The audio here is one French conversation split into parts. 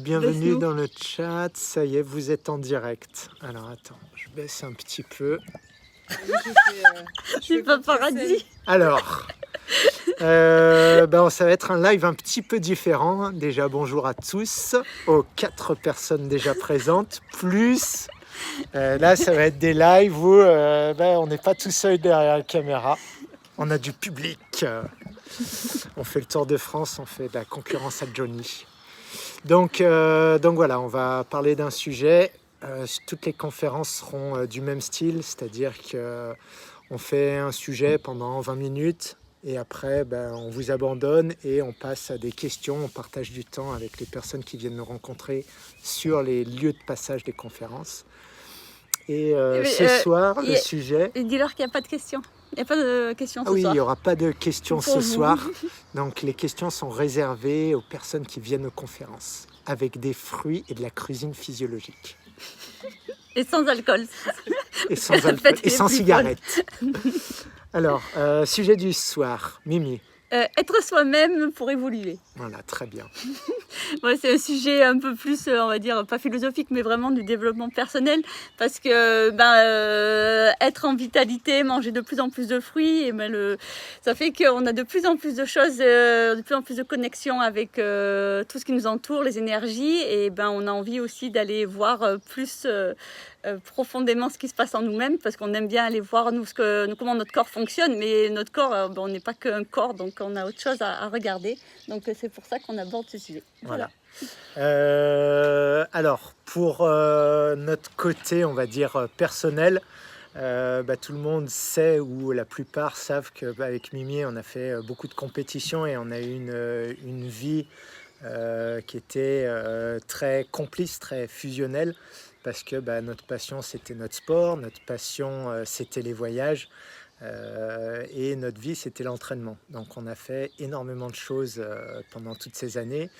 bienvenue dans le chat. Ça y est, vous êtes en direct. Alors attends, je baisse un petit peu. C'est pas paradis. Alors, euh, ben, ça va être un live un petit peu différent. Déjà, bonjour à tous, aux quatre personnes déjà présentes, plus euh, là, ça va être des lives où euh, ben, on n'est pas tout seul derrière la caméra. On a du public. On fait le tour de France, on fait de la concurrence à Johnny. Donc, euh, donc voilà, on va parler d'un sujet. Euh, toutes les conférences seront euh, du même style, c'est-à-dire qu'on fait un sujet pendant 20 minutes et après ben, on vous abandonne et on passe à des questions, on partage du temps avec les personnes qui viennent nous rencontrer sur les lieux de passage des conférences. Et ce soir, le sujet... Dis-leur qu'il n'y a pas de questions. Il n'y a pas de questions ce oui, soir. il n'y aura pas de questions ce soir. Donc les questions sont réservées aux personnes qui viennent aux conférences, avec des fruits et de la cuisine physiologique. Et sans alcool. Et sans, alcool. Et sans cigarette. Alors, euh, sujet du soir, Mimi. Euh, être soi-même pour évoluer. Voilà, très bien. c'est un sujet un peu plus, euh, on va dire, pas philosophique, mais vraiment du développement personnel. Parce que ben, euh, être en vitalité, manger de plus en plus de fruits, et ben, le, ça fait qu'on a de plus en plus de choses, de plus en plus de connexions avec tout ce qui nous entoure, les énergies. Et ben, on a envie aussi d'aller voir plus euh, profondément ce qui se passe en nous-mêmes parce qu'on aime bien aller voir nous, ce que, comment notre corps fonctionne, mais notre corps, euh, ben, on n'est pas qu'un corps, donc on a autre chose à, regarder. Donc euh, c'est pour ça qu'on aborde ce sujet. Voilà. alors, pour notre côté, on va dire personnel, bah, tout le monde sait ou la plupart savent qu'avec bah, Mimi, on a fait beaucoup de compétitions et on a eu une, une vie qui était très complice, très fusionnelle parce que bah, notre passion c'était notre sport, notre passion euh, c'était les voyages euh, et notre vie c'était l'entraînement. Donc on a fait énormément de choses euh, pendant toutes ces années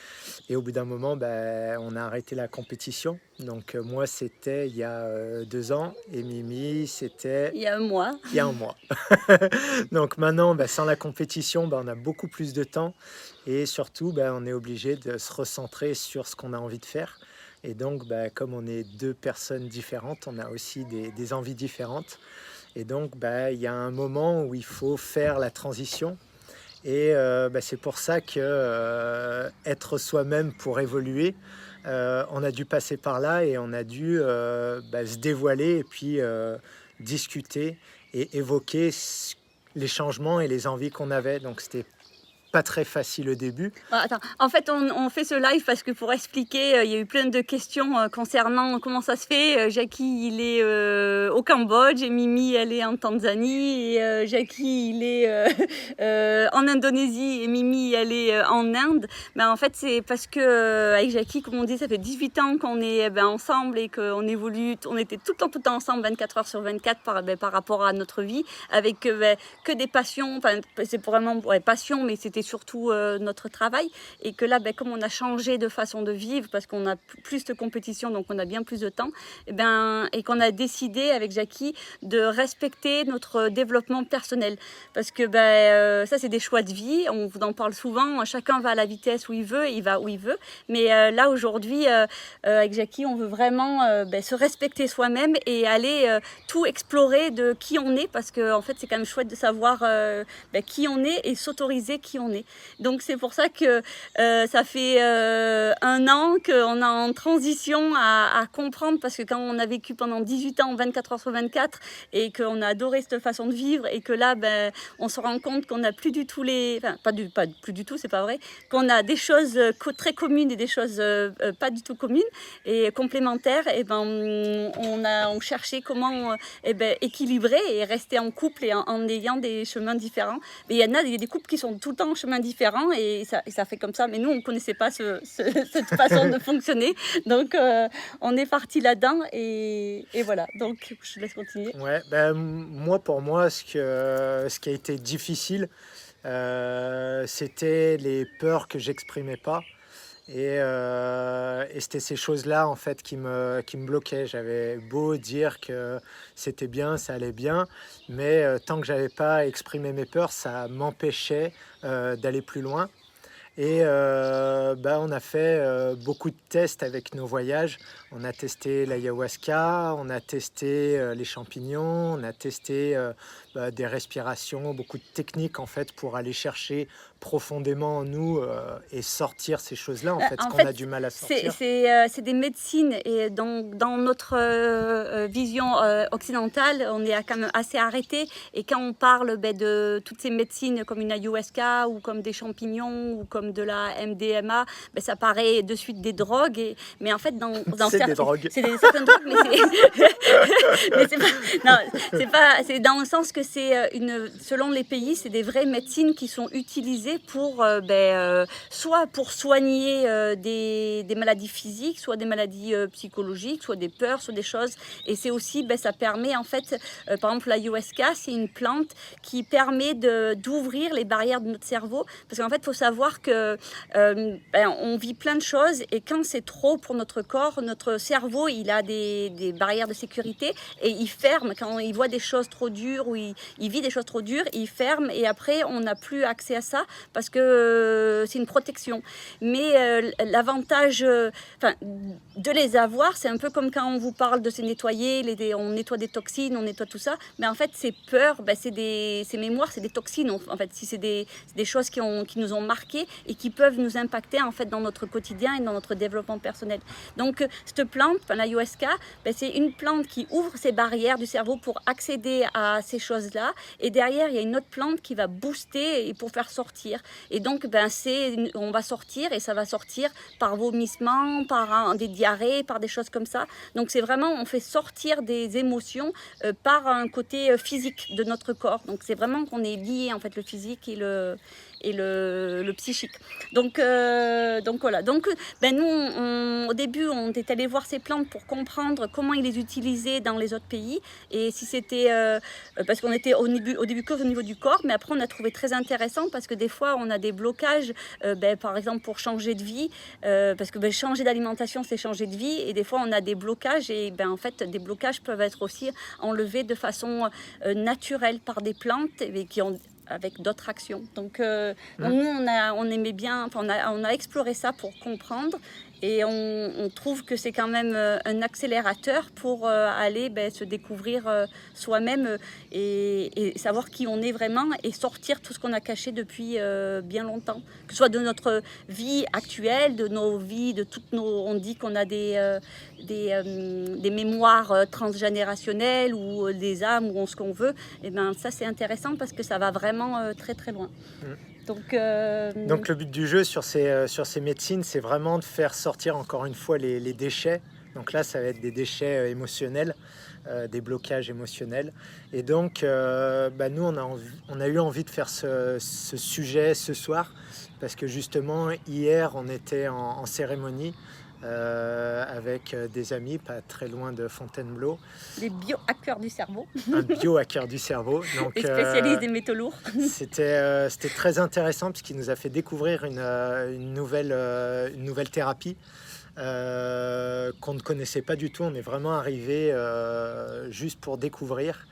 et au bout d'un moment bah, on a arrêté la compétition. Donc moi c'était il y a deux ans et Mimi c'était il y a un mois. Il y a un mois. Donc maintenant bah, sans la compétition on a beaucoup plus de temps et surtout on est obligé de se recentrer sur ce qu'on a envie de faire. Et donc, bah, comme on est deux personnes différentes, on a aussi des, envies différentes. Et donc, bah, il y a un moment où il faut faire la transition. Et euh, bah, c'est pour ça que euh, être soi-même pour évoluer, euh, on a dû passer par là et on a dû se dévoiler et puis discuter et évoquer les changements et les envies qu'on avait. Donc c'était pas très facile au début. Ah, attends. En fait, on, fait ce live parce que pour expliquer, euh, il y a eu plein de questions euh, concernant comment ça se fait. Euh, Jackie, il est au Cambodge et Mimi, elle est en Tanzanie et Jackie, il est en Indonésie et Mimi, elle est en Inde. Mais ben, en fait, c'est parce que avec Jackie, comme on dit, ça fait 18 ans qu'on est eh ben, ensemble et qu'on évolue. On était tout le temps, tout le temps ensemble, 24 heures sur 24 par, ben, par rapport à notre vie, avec que des passions. Enfin, c'est vraiment ouais, passion, mais c'était surtout euh, notre travail. Et que là, ben, comme on a changé de façon de vivre, parce qu'on a plus de compétition, donc on a bien plus de temps, et, eh ben, et qu'on a décidé avec Jackie de respecter notre développement personnel. Parce que ben, euh, ça, c'est des choix de vie. On vous en parle souvent. Chacun va à la vitesse où il veut, il va où il veut. Mais euh, là, aujourd'hui, avec Jackie, on veut vraiment se respecter soi-même et aller tout explorer de qui on est, parce que en fait, c'est quand même chouette de savoir qui on est et s'autoriser qui on est. Donc c'est pour ça que euh, ça fait euh, un an qu'on est en transition à, comprendre, parce que quand on a vécu pendant 18 ans, 24 heures sur 24, et qu'on a adoré cette façon de vivre, et que là, ben, on se rend compte qu'on n'a plus du tout les... Enfin, pas, du, pas plus du tout, c'est pas vrai, qu'on a des choses très communes et des choses euh, pas du tout communes et complémentaires, et ben on a on cherché comment et ben, équilibrer et rester en couple et en, ayant des chemins différents. Mais il y en a, il y a des couples qui sont tout le temps en chemin différent et ça, ça, fait comme ça. Mais nous, on ne connaissait pas ce, cette façon de fonctionner. Donc, euh, on est parti là-dedans et, et, voilà. Donc, je laisse continuer. Ouais, ben, moi, pour moi, ce, que, ce qui a été difficile, euh, c'était les peurs que j'exprimais pas. Et, euh, et c'était ces choses-là en fait qui me, qui me bloquaient. J'avais beau dire que c'était bien, ça allait bien, mais tant que j'avais pas exprimé mes peurs, ça m'empêchait euh, d'aller plus loin. Et euh, bah, on a fait euh, beaucoup de tests avec nos voyages. On a testé l'ayahuasca, on a testé euh, les champignons, on a testé bah, des respirations, beaucoup de techniques en fait pour aller chercher profondément en nous et sortir ces choses-là en fait, qu'on a du mal à sortir. C'est des médecines et dans, dans notre vision occidentale, on est quand même assez arrêté. Et quand on parle ben, de toutes ces médecines comme une ayahuasca ou comme des champignons ou comme de la MDMA, ben, ça paraît de suite des drogues. Et, mais en fait, dans, dans c'est des drogues. C'est des, certaines drogues, mais c'est pas. Pas. Dans le sens que c'est euh, une. Selon les pays, c'est des vraies médecines qui sont utilisées pour, euh, ben, euh, soit pour soigner des, des, maladies physiques, soit des maladies psychologiques, soit des peurs, soit des choses. Et c'est aussi, ben, ça permet en fait, par exemple, la USK, c'est une plante qui permet d'ouvrir les barrières de notre cerveau. Parce qu'en fait, il faut savoir que euh, ben, on vit plein de choses et quand c'est trop pour notre corps, notre cerveau, il a des, barrières de sécurité et il ferme. Quand il voit des choses trop dures ou il, vit des choses trop dures, il ferme et après, on n'a plus accès à ça parce que euh, c'est une protection. Mais euh, l'avantage de les avoir, c'est un peu comme quand on vous parle de se nettoyer, on nettoie des toxines, on nettoie tout ça. Mais en fait, ces peurs, ben, c'est des ces mémoires, c'est des toxines. En fait, si c'est des, des, choses qui, ont, qui nous ont marqué et qui peuvent nous impacter en fait dans notre quotidien et dans notre développement personnel. Donc cette plante, la USK, ben, c'est une plante qui ouvre ces barrières du cerveau pour accéder à ces choses-là. Et derrière, il y a une autre plante qui va booster et pour faire sortir. Et donc, ben, c'est, on va sortir et ça va sortir par vomissement, par des diarrhées, par des choses comme ça. Donc c'est vraiment, on fait sortir des émotions euh, par un côté euh, physique de notre corps. Donc c'est vraiment qu'on est lié en fait le physique et le et le, psychique. Donc, euh, donc voilà. Donc, ben nous, au début, on est allé voir ces plantes pour comprendre comment ils les utilisaient dans les autres pays et si c'était euh, parce qu'on était au début, au au niveau du corps, mais après on a trouvé très intéressant parce que des fois on a des blocages, euh, ben, par exemple pour changer de vie, parce que ben, changer d'alimentation c'est changer de vie et des fois on a des blocages et ben en fait des blocages peuvent être aussi enlevés de façon naturelle par des plantes et qui ont avec d'autres actions. Donc, euh, mmh. nous, on, a, on aimait bien, on a, on a exploré ça pour comprendre et on, trouve que c'est quand même euh, un accélérateur pour euh, aller ben, se découvrir euh, soi-même et, savoir qui on est vraiment et sortir tout ce qu'on a caché depuis bien longtemps. Que ce soit de notre vie actuelle, de nos vies, de toutes nos... On dit qu'on a des, des, mémoires transgénérationnelles ou des âmes ou ce qu'on veut. Et ben ça c'est intéressant parce que ça va vraiment très très loin. Mmh. Donc, euh, Donc, le but du jeu sur ces, euh, sur ces médecines, c'est vraiment de faire sortir encore une fois les, déchets. Donc là, ça va être des déchets euh, émotionnels, des blocages émotionnels. Et donc, bah, nous, on a, eu envie de faire ce, sujet ce soir, parce que justement, hier, on était en cérémonie euh, avec euh, des amis pas très loin de Fontainebleau. Les biohackers du cerveau. Un biohacker du cerveau. Donc, Les spécialistes euh, des métaux lourds. C'était c'était très intéressant puisqu'il nous a fait découvrir une, une nouvelle, une nouvelle thérapie. qu'on ne connaissait pas du tout. On est vraiment arrivé juste pour découvrir.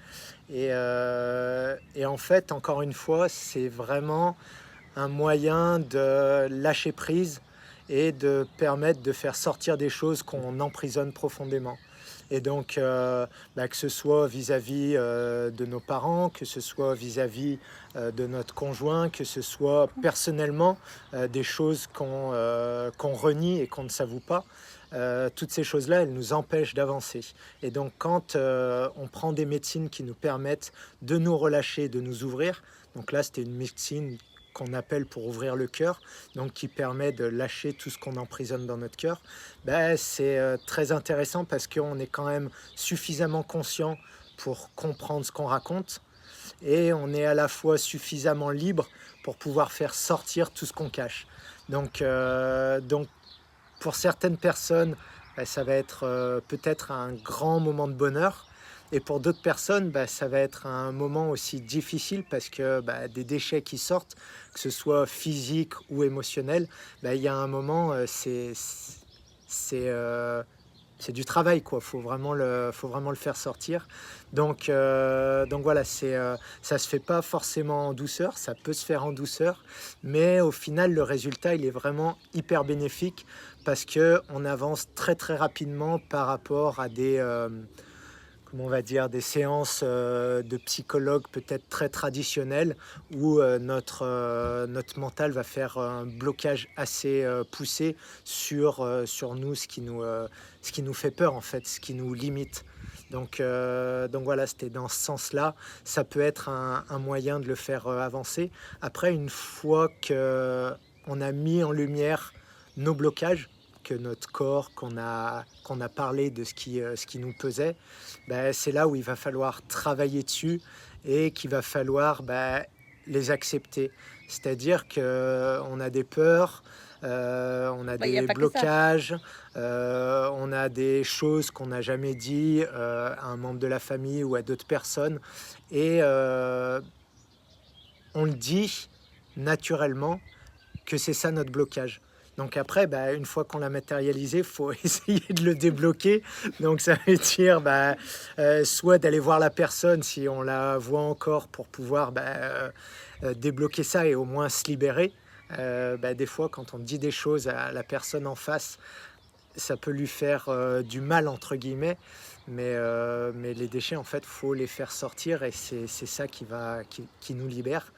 Et, et, en fait, encore une fois, c'est vraiment un moyen de lâcher prise et de permettre de faire sortir des choses qu'on emprisonne profondément. Et donc, euh, bah, que ce soit vis-à-vis euh, de nos parents, que ce soit vis-à-vis euh, de notre conjoint, que ce soit personnellement des choses qu'on qu'on renie et qu'on ne s'avoue pas, toutes ces choses-là, elles nous empêchent d'avancer. Et donc, quand on prend des médecines qui nous permettent de nous relâcher, de nous ouvrir, donc là, c'était une médecine qu'on appelle pour ouvrir le cœur, donc qui permet de lâcher tout ce qu'on emprisonne dans notre cœur, ben, c'est euh, très intéressant parce qu'on est quand même suffisamment conscient pour comprendre ce qu'on raconte et on est à la fois suffisamment libre pour pouvoir faire sortir tout ce qu'on cache. Donc, euh, donc pour certaines personnes, ben, ça va être euh, peut-être un grand moment de bonheur et pour d'autres personnes, bah, ça va être un moment aussi difficile parce que bah, des déchets qui sortent, que ce soit physique ou émotionnel, bah, il y a un moment, euh, euh, c'est du travail quoi. Faut vraiment le, faut vraiment le faire sortir. Donc, euh, donc voilà, c'est, euh, ça se fait pas forcément en douceur, ça peut se faire en douceur, mais au final le résultat il est vraiment hyper bénéfique parce que on avance très très rapidement par rapport à des on va dire, des séances euh, de psychologue peut-être très traditionnelles où euh, notre, euh, notre mental va faire un blocage assez poussé sur, sur nous, ce qui nous, ce qui nous fait peur en fait, ce qui nous limite. Donc, donc voilà, c'était dans ce sens-là. Ça peut être un, un, moyen de le faire avancer. Après, une fois qu'on a mis en lumière nos blocages, notre corps, qu'on a, qu'on a parlé de ce qui, euh, ce qui nous pesait, ben, c'est là où il va falloir travailler dessus et qu'il va falloir ben, les accepter. C'est-à-dire qu'on a des peurs, euh, on a bah, des blocages, euh, on a des choses qu'on n'a jamais dit à un membre de la famille ou à d'autres personnes. Et on le dit naturellement que c'est ça notre blocage. Donc après, bah, une fois qu'on l'a matérialisé, il faut essayer de le débloquer. Donc ça veut dire bah, euh, soit d'aller voir la personne si on la voit encore pour pouvoir bah, euh, euh, débloquer ça et au moins se libérer. des fois, quand on dit des choses à la personne en face, ça peut lui faire du mal, entre guillemets. Mais, les déchets, en fait, faut les faire sortir et c'est ça qui, va, qui nous libère.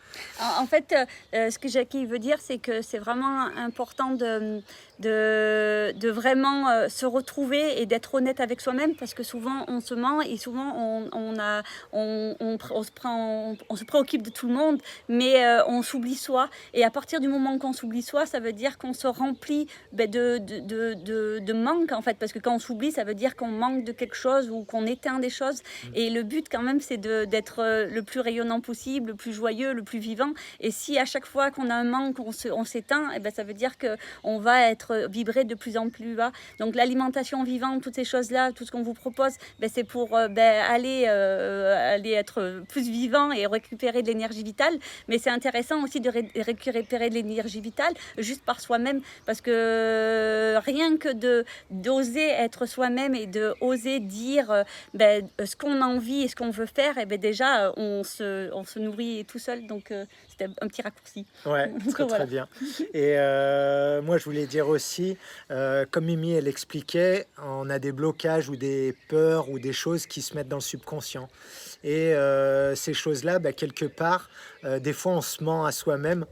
En fait, euh, euh, ce que Jackie veut dire, c'est que c'est vraiment important de, de, de vraiment euh, se retrouver et d'être honnête avec soi-même parce que souvent on se ment et souvent on, on, a, on, on, se prend, on, se préoccupe de tout le monde, mais on s'oublie soi. Et à partir du moment qu'on s'oublie soi, ça veut dire qu'on se remplit ben, de, de, de, de, manque en fait, parce que quand on s'oublie, ça veut dire qu'on manque de quelque chose ou qu'on éteint des choses. Mmh. Et le but quand même, c'est d'être le plus rayonnant possible, le plus joyeux, le plus vivant. Et si à chaque fois qu'on a un manque, on s'éteint, eh ben, ça veut dire qu'on va être vibré de plus en plus bas. Donc l'alimentation vivante, toutes ces choses-là, tout ce qu'on vous propose, ben, c'est pour euh, ben, aller, euh, aller être plus vivant et récupérer de l'énergie vitale. Mais c'est intéressant aussi de récupérer de l'énergie vitale juste par soi-même, parce que rien que de d'oser être soi-même et de oser dire euh, ben, ce qu'on a envie et ce qu'on veut faire, et ben déjà on se, on se nourrit tout seul. Donc c'était un petit raccourci. Ouais, très, très bien. Et euh, moi, je voulais dire aussi, euh, comme Mimi, elle expliquait, on a des blocages ou des peurs ou des choses qui se mettent dans le subconscient. Et euh, ces choses-là, bah, quelque part, des fois, on se ment à soi-même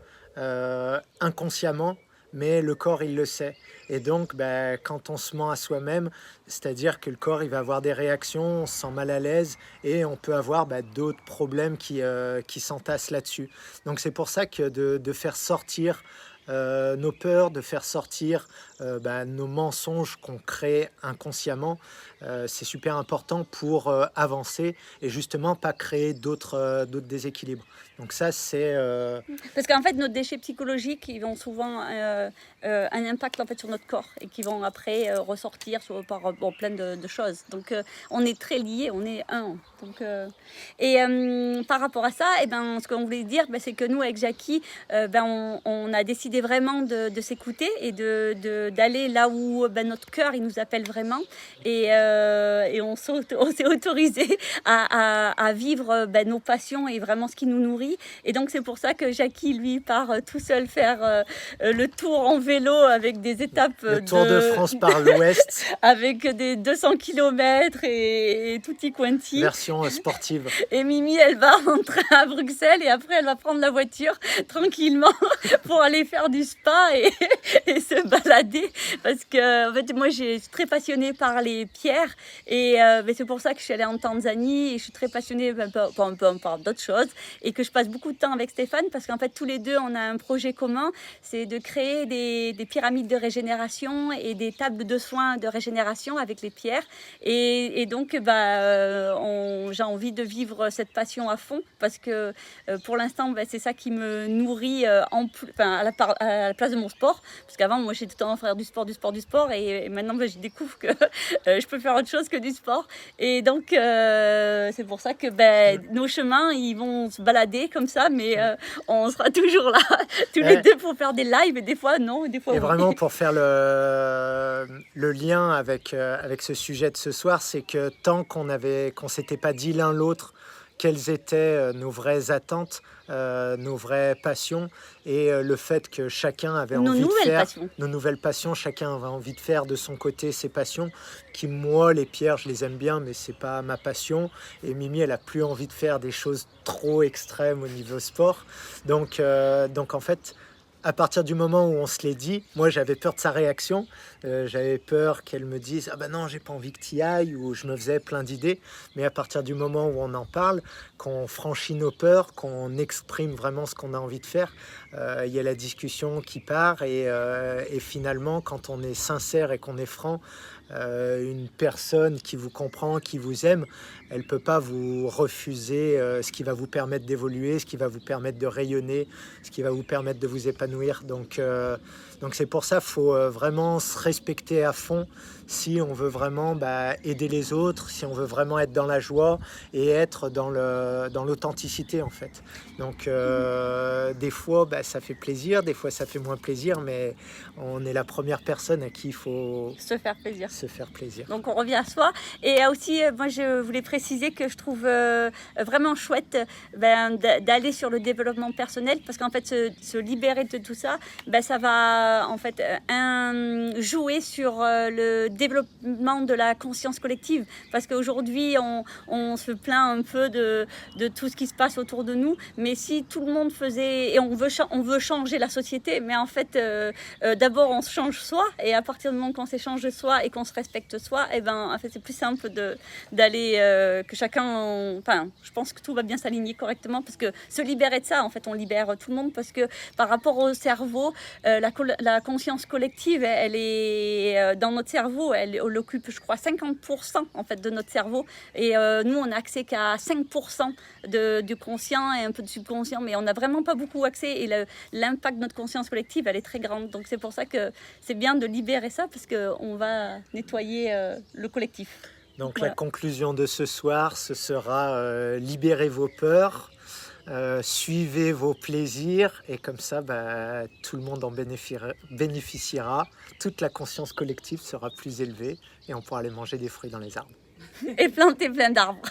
inconsciemment mais le corps, il le sait. Et donc, ben, quand on se ment à soi-même, c'est-à-dire que le corps, il va avoir des réactions, on se sent mal à l'aise, et on peut avoir ben, d'autres problèmes qui, euh, qui s'entassent là-dessus. Donc c'est pour ça que de, de faire sortir euh, nos peurs, de faire sortir euh, bah, nos mensonges qu'on crée inconsciemment. Euh, c'est super important pour avancer et justement pas créer d'autres déséquilibres. Donc ça, c'est... Parce qu'en fait, nos déchets psychologiques, ils ont souvent un impact en fait, sur notre corps et qui vont après ressortir sur, par plein de, choses. Donc on est très liés, on est un. Donc, et par rapport à ça, et eh ben, ce qu'on voulait dire, ben, c'est que nous, avec Jackie, ben, on, a décidé vraiment de, s'écouter et de, d'aller là où ben, notre cœur il nous appelle vraiment. Et, euh, et on s'est autorisé à, à, vivre ben, nos passions et vraiment ce qui nous nourrit. Et donc c'est pour ça que Jackie, lui, part tout seul faire euh, le tour en vélo avec des étapes. Le Tour de, France par l'ouest. avec des 200 km et, tout y quanti. Version sportive. Et Mimi, elle va rentrer à Bruxelles et après elle va prendre la voiture tranquillement pour aller faire du spa et, et, se balader parce que en fait moi j'ai suis très passionnée par les pierres et euh, c'est pour ça que je suis allée en Tanzanie et je suis très passionnée ben, par, par, par d'autres choses et que je passe beaucoup de temps avec Stéphane parce qu'en fait tous les deux on a un projet commun c'est de créer des, des, pyramides de régénération et des tables de soins de régénération avec les pierres et, donc bah, euh, j'ai envie de vivre cette passion à fond parce que euh, pour l'instant c'est ça qui me nourrit en, enfin, à la, place de mon sport. Parce qu'avant, moi, j'étais en faire du sport, du sport, du sport. Et, maintenant, ben, je découvre que je peux faire autre chose que du sport. Et donc, c'est pour ça que ben, nos chemins, ils vont se balader comme ça, mais on sera toujours là, tous les deux, pour faire des lives. Et des fois, non, et des fois, Et vraiment, pour faire le, le lien avec, avec ce sujet de ce soir, c'est que tant qu'on avait, qu'on s'était pas dit l'un l'autre quelles étaient nos vraies attentes, euh, nos vraies passions et euh, le fait que chacun avait envie de faire nos nouvelles passions, chacun avait envie de faire de son côté ses passions. Qui moi, les pierres, je les aime bien, mais c'est pas ma passion. Et Mimi, elle a plus envie de faire des choses trop extrêmes au niveau sport. Donc, euh, donc en fait, à partir du moment où on se l'est dit, moi j'avais peur de sa réaction, euh, j'avais peur qu'elle me dise ah ben non j'ai pas envie que tu y ailles ou je me faisais plein d'idées, mais à partir du moment où on en parle, qu'on franchit nos peurs, qu'on exprime vraiment ce qu'on a envie de faire, euh, il y a la discussion qui part euh, et finalement quand on est sincère et qu'on est franc, une personne qui vous comprend, qui vous aime, elle ne peut pas vous refuser euh, ce qui va vous permettre d'évoluer, ce qui va vous permettre de rayonner, ce qui va vous permettre de vous épanouir. Donc, euh, donc c'est pour ça qu'il faut euh, vraiment se respecter à fond si on veut vraiment bah, aider les autres, si on veut vraiment être dans la joie et être dans l'authenticité dans en fait. Donc euh, des fois bah, ça fait plaisir, des fois ça fait moins plaisir, mais on est la première personne à qui il faut se faire plaisir. Se faire plaisir. Donc on revient à soi. Et aussi, euh, moi je voulais préciser que je trouve euh, vraiment chouette ben, d'aller sur le développement personnel parce qu'en fait se, libérer de tout ça, ben, ça va en fait un, jouer sur le développement de la conscience collective. Parce qu'aujourd'hui, on, se plaint un peu de, tout ce qui se passe autour de nous. Mais si tout le monde faisait, et on veut, on veut changer la société, mais en fait, euh, euh, d'abord, on se change soi. Et à partir du moment qu'on s'échange soi et qu'on se respecte soi, et eh ben, en fait, c'est plus simple d'aller, euh, que chacun, enfin, je pense que tout va bien s'aligner correctement. Parce que se libérer de ça, en fait, on libère tout le monde. Parce que par rapport au cerveau, la, la conscience collective, elle est dans notre cerveau elle, occupe, je crois, 50% en fait de notre cerveau. Et euh, nous, on n'a accès qu'à 5% de, du conscient et un peu de subconscient, mais on n'a vraiment pas beaucoup accès. Et l'impact de notre conscience collective, elle est très grande. Donc c'est pour ça que c'est bien de libérer ça, parce qu'on va nettoyer euh, le collectif. Donc la conclusion de ce soir, ce sera euh, libérer vos peurs, euh, suivez vos plaisirs et comme ça, bah, tout le monde en bénéficiera, Toute la conscience collective sera plus élevée et on pourra aller manger des fruits dans les arbres. Et planter plein d'arbres.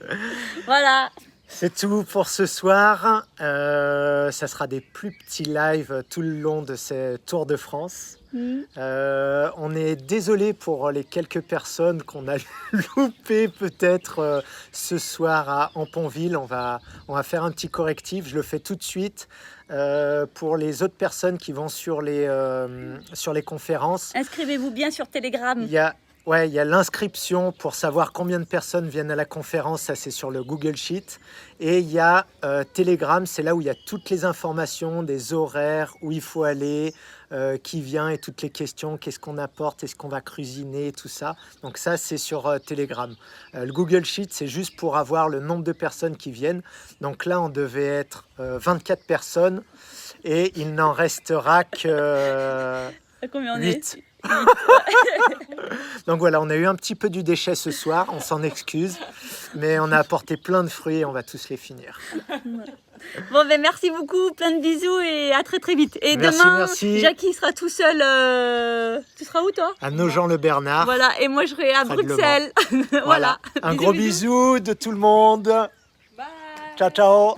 voilà. C'est tout pour ce soir. Euh, ça sera des plus petits lives tout le long de ces Tours de France. Mm. Euh, on est désolé pour les quelques personnes qu'on a loupées peut-être euh, ce soir à Amponville. On va, on va faire un petit correctif. Je le fais tout de suite. pour les autres personnes qui vont sur les, sur les conférences. Inscrivez-vous bien sur Telegram. Il y a Ouais, il y a l'inscription pour savoir combien de personnes viennent à la conférence, ça c'est sur le Google Sheet. Et il y a euh, Telegram, c'est là où il y a toutes les informations, des horaires, où il faut aller, euh, qui vient et toutes les questions, qu'est-ce qu'on apporte, est-ce qu'on va cuisiner, tout ça. Donc ça c'est sur euh, Telegram. le Google Sheet, c'est juste pour avoir le nombre de personnes qui viennent. Donc là, on devait être 24 personnes et il n'en restera que... Combien on 8. Est Donc voilà, on a eu un petit peu du déchet ce soir, on s'en excuse, mais on a apporté plein de fruits et on va tous les finir. Bon, ben merci beaucoup, plein de bisous et à très très vite. Et demain, Jackie sera tout seul. Euh, tu seras où toi? À Nogent-le-Bernard. Voilà, et moi je serai à Bruxelles. voilà. Un gros bisou de tout le monde. Bye. Ciao, ciao.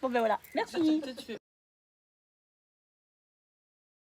Bon, ben voilà, merci.